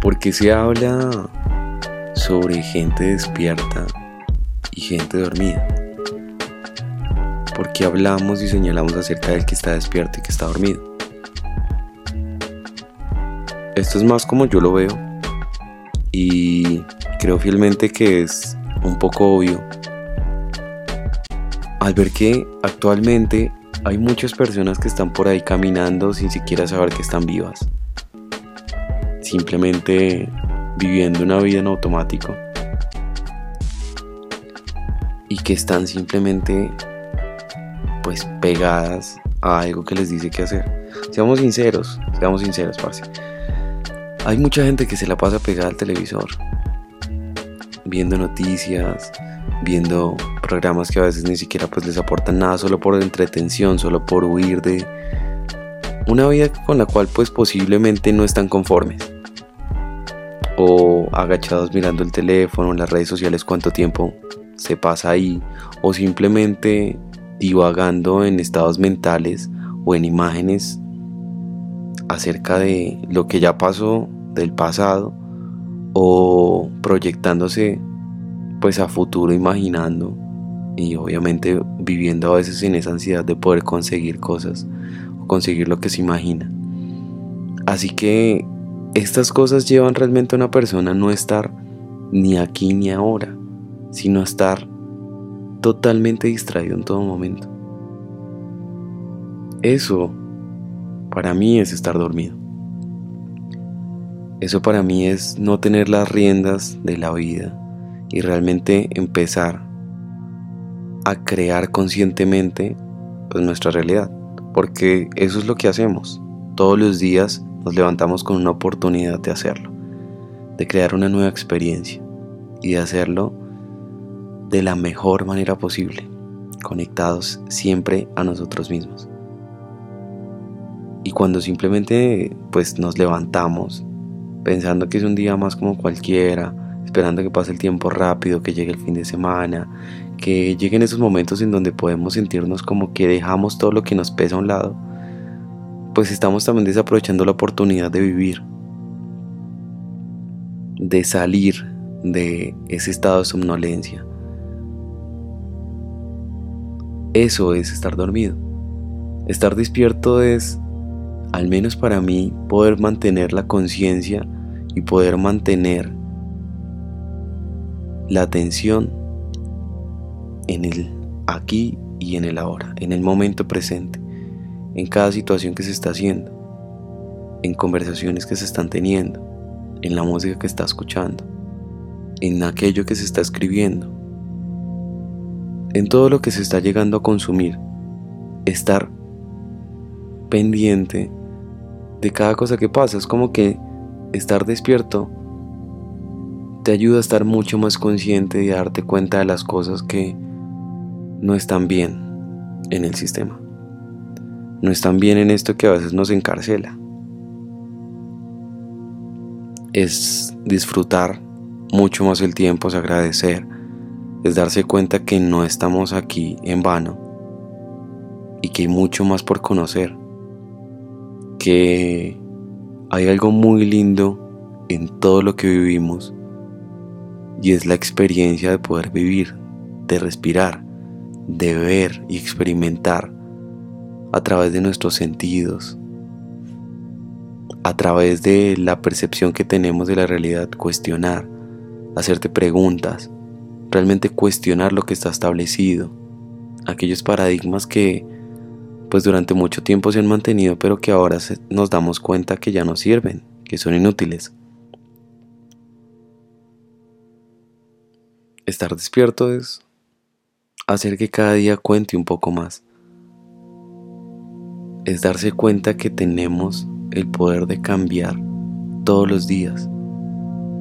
Porque se habla sobre gente despierta y gente dormida. Porque hablamos y señalamos acerca del que está despierto y que está dormido. Esto es más como yo lo veo y creo fielmente que es un poco obvio. Al ver que actualmente hay muchas personas que están por ahí caminando sin siquiera saber que están vivas. Simplemente viviendo una vida en automático. Y que están simplemente pues pegadas a algo que les dice qué hacer. Seamos sinceros, seamos sinceros, parce. Hay mucha gente que se la pasa pegada al televisor, viendo noticias, viendo programas que a veces ni siquiera pues les aportan nada solo por entretención, solo por huir de una vida con la cual pues posiblemente no están conformes o agachados mirando el teléfono, las redes sociales, cuánto tiempo se pasa ahí, o simplemente divagando en estados mentales o en imágenes acerca de lo que ya pasó del pasado o proyectándose pues a futuro imaginando y obviamente viviendo a veces en esa ansiedad de poder conseguir cosas o conseguir lo que se imagina. Así que estas cosas llevan realmente a una persona no estar ni aquí ni ahora, sino a estar totalmente distraído en todo momento. Eso para mí es estar dormido. Eso para mí es no tener las riendas de la vida y realmente empezar a crear conscientemente pues, nuestra realidad. Porque eso es lo que hacemos. Todos los días nos levantamos con una oportunidad de hacerlo, de crear una nueva experiencia y de hacerlo de la mejor manera posible, conectados siempre a nosotros mismos. Y cuando simplemente pues nos levantamos pensando que es un día más como cualquiera, esperando que pase el tiempo rápido, que llegue el fin de semana, que lleguen esos momentos en donde podemos sentirnos como que dejamos todo lo que nos pesa a un lado, pues estamos también desaprovechando la oportunidad de vivir, de salir de ese estado de somnolencia. Eso es estar dormido. Estar despierto es, al menos para mí, poder mantener la conciencia y poder mantener la atención en el aquí y en el ahora, en el momento presente en cada situación que se está haciendo, en conversaciones que se están teniendo, en la música que está escuchando, en aquello que se está escribiendo, en todo lo que se está llegando a consumir, estar pendiente de cada cosa que pasa. Es como que estar despierto te ayuda a estar mucho más consciente y a darte cuenta de las cosas que no están bien en el sistema no están bien en esto que a veces nos encarcela. Es disfrutar mucho más el tiempo, es agradecer, es darse cuenta que no estamos aquí en vano y que hay mucho más por conocer, que hay algo muy lindo en todo lo que vivimos y es la experiencia de poder vivir, de respirar, de ver y experimentar a través de nuestros sentidos, a través de la percepción que tenemos de la realidad, cuestionar, hacerte preguntas, realmente cuestionar lo que está establecido, aquellos paradigmas que pues durante mucho tiempo se han mantenido pero que ahora nos damos cuenta que ya no sirven, que son inútiles. Estar despierto es hacer que cada día cuente un poco más. Es darse cuenta que tenemos el poder de cambiar todos los días,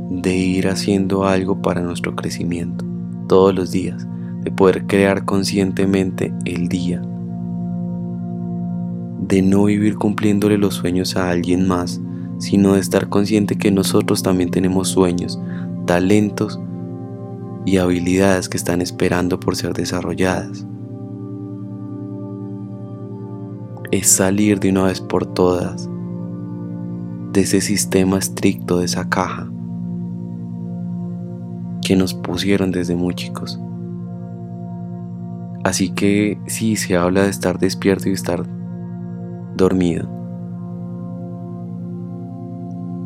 de ir haciendo algo para nuestro crecimiento, todos los días, de poder crear conscientemente el día, de no vivir cumpliéndole los sueños a alguien más, sino de estar consciente que nosotros también tenemos sueños, talentos y habilidades que están esperando por ser desarrolladas. Es salir de una vez por todas de ese sistema estricto, de esa caja que nos pusieron desde muy chicos. Así que sí, se habla de estar despierto y estar dormido.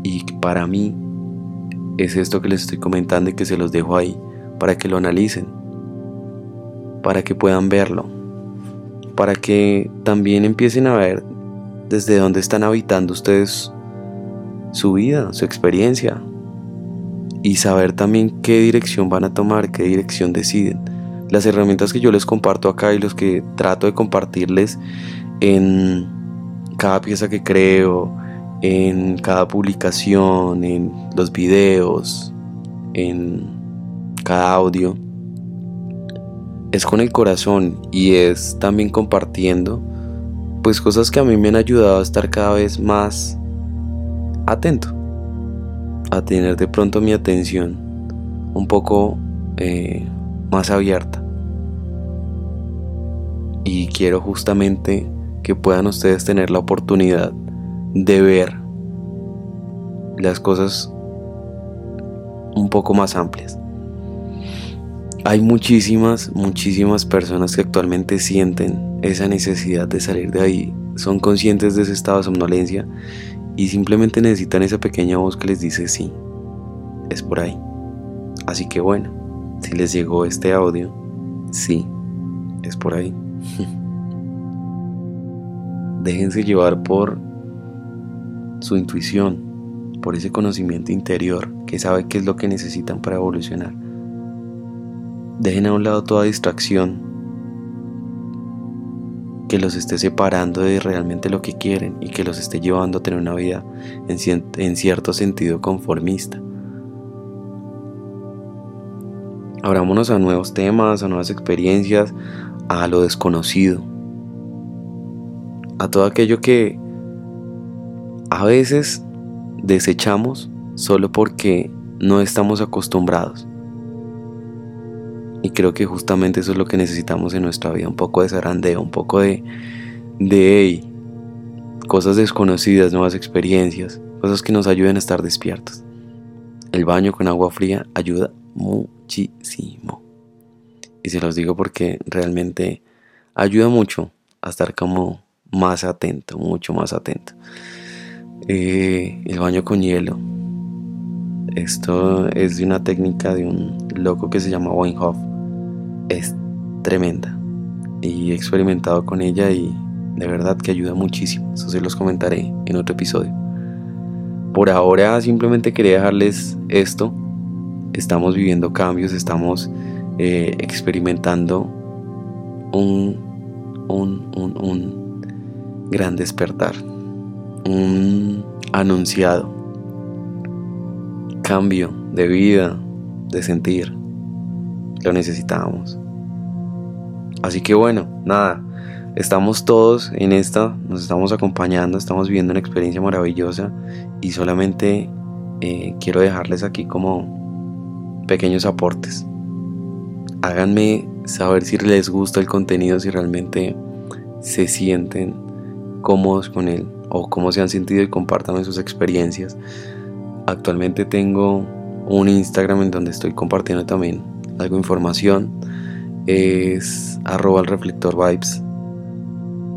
Y para mí es esto que les estoy comentando y que se los dejo ahí para que lo analicen, para que puedan verlo, para que también empiecen a ver desde dónde están habitando ustedes su vida, su experiencia y saber también qué dirección van a tomar, qué dirección deciden. Las herramientas que yo les comparto acá y los que trato de compartirles en cada pieza que creo, en cada publicación, en los videos, en cada audio, es con el corazón y es también compartiendo pues cosas que a mí me han ayudado a estar cada vez más atento, a tener de pronto mi atención un poco eh, más abierta. Y quiero justamente que puedan ustedes tener la oportunidad de ver las cosas un poco más amplias. Hay muchísimas, muchísimas personas que actualmente sienten esa necesidad de salir de ahí, son conscientes de ese estado de somnolencia y simplemente necesitan esa pequeña voz que les dice sí, es por ahí. Así que bueno, si les llegó este audio, sí, es por ahí. Déjense llevar por su intuición, por ese conocimiento interior que sabe qué es lo que necesitan para evolucionar. Dejen a un lado toda distracción que los esté separando de realmente lo que quieren y que los esté llevando a tener una vida en, cierto sentido conformista. Abrámonos a nuevos temas, a nuevas experiencias, a lo desconocido, a todo aquello que a veces desechamos solo porque no estamos acostumbrados. Y creo que justamente eso es lo que necesitamos en nuestra vida, un poco de zarandeo, un poco de, de cosas desconocidas, nuevas experiencias, cosas que nos ayuden a estar despiertos. El baño con agua fría ayuda muchísimo. Y se los digo porque realmente ayuda mucho a estar como más atento, mucho más atento. Eh, el baño con hielo. Esto es de una técnica de un loco que se llama Wayne Hoff es tremenda y he experimentado con ella y de verdad que ayuda muchísimo. Eso se los comentaré en otro episodio. Por ahora simplemente quería dejarles esto. Estamos viviendo cambios, estamos eh, experimentando un, un, un, un gran despertar, un anunciado cambio de vida, de sentir lo necesitábamos. Así que bueno, nada, estamos todos en esta, nos estamos acompañando, estamos viviendo una experiencia maravillosa y solamente eh, quiero dejarles aquí como pequeños aportes. Háganme saber si les gusta el contenido, si realmente se sienten cómodos con él o cómo se han sentido y compártanme sus experiencias. Actualmente tengo un Instagram en donde estoy compartiendo también algo información, es arroba el reflector vibes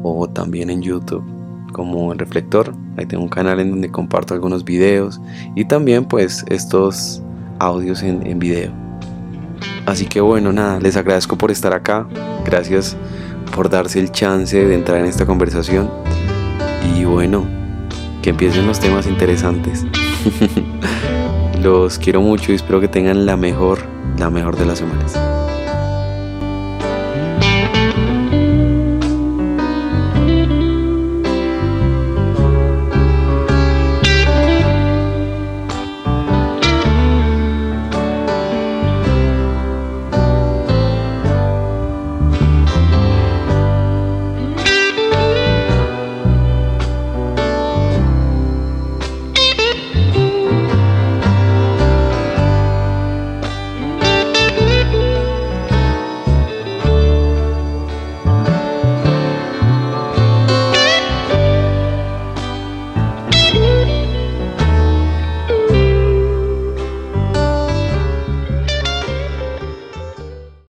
o también en YouTube como el reflector. Ahí tengo un canal en donde comparto algunos videos y también pues estos audios en video. Así que bueno, nada, les agradezco por estar acá. Gracias por darse el chance de entrar en esta conversación. Y bueno, que empiecen los temas interesantes. Los quiero mucho y espero que tengan la mejor, la mejor de las semanas.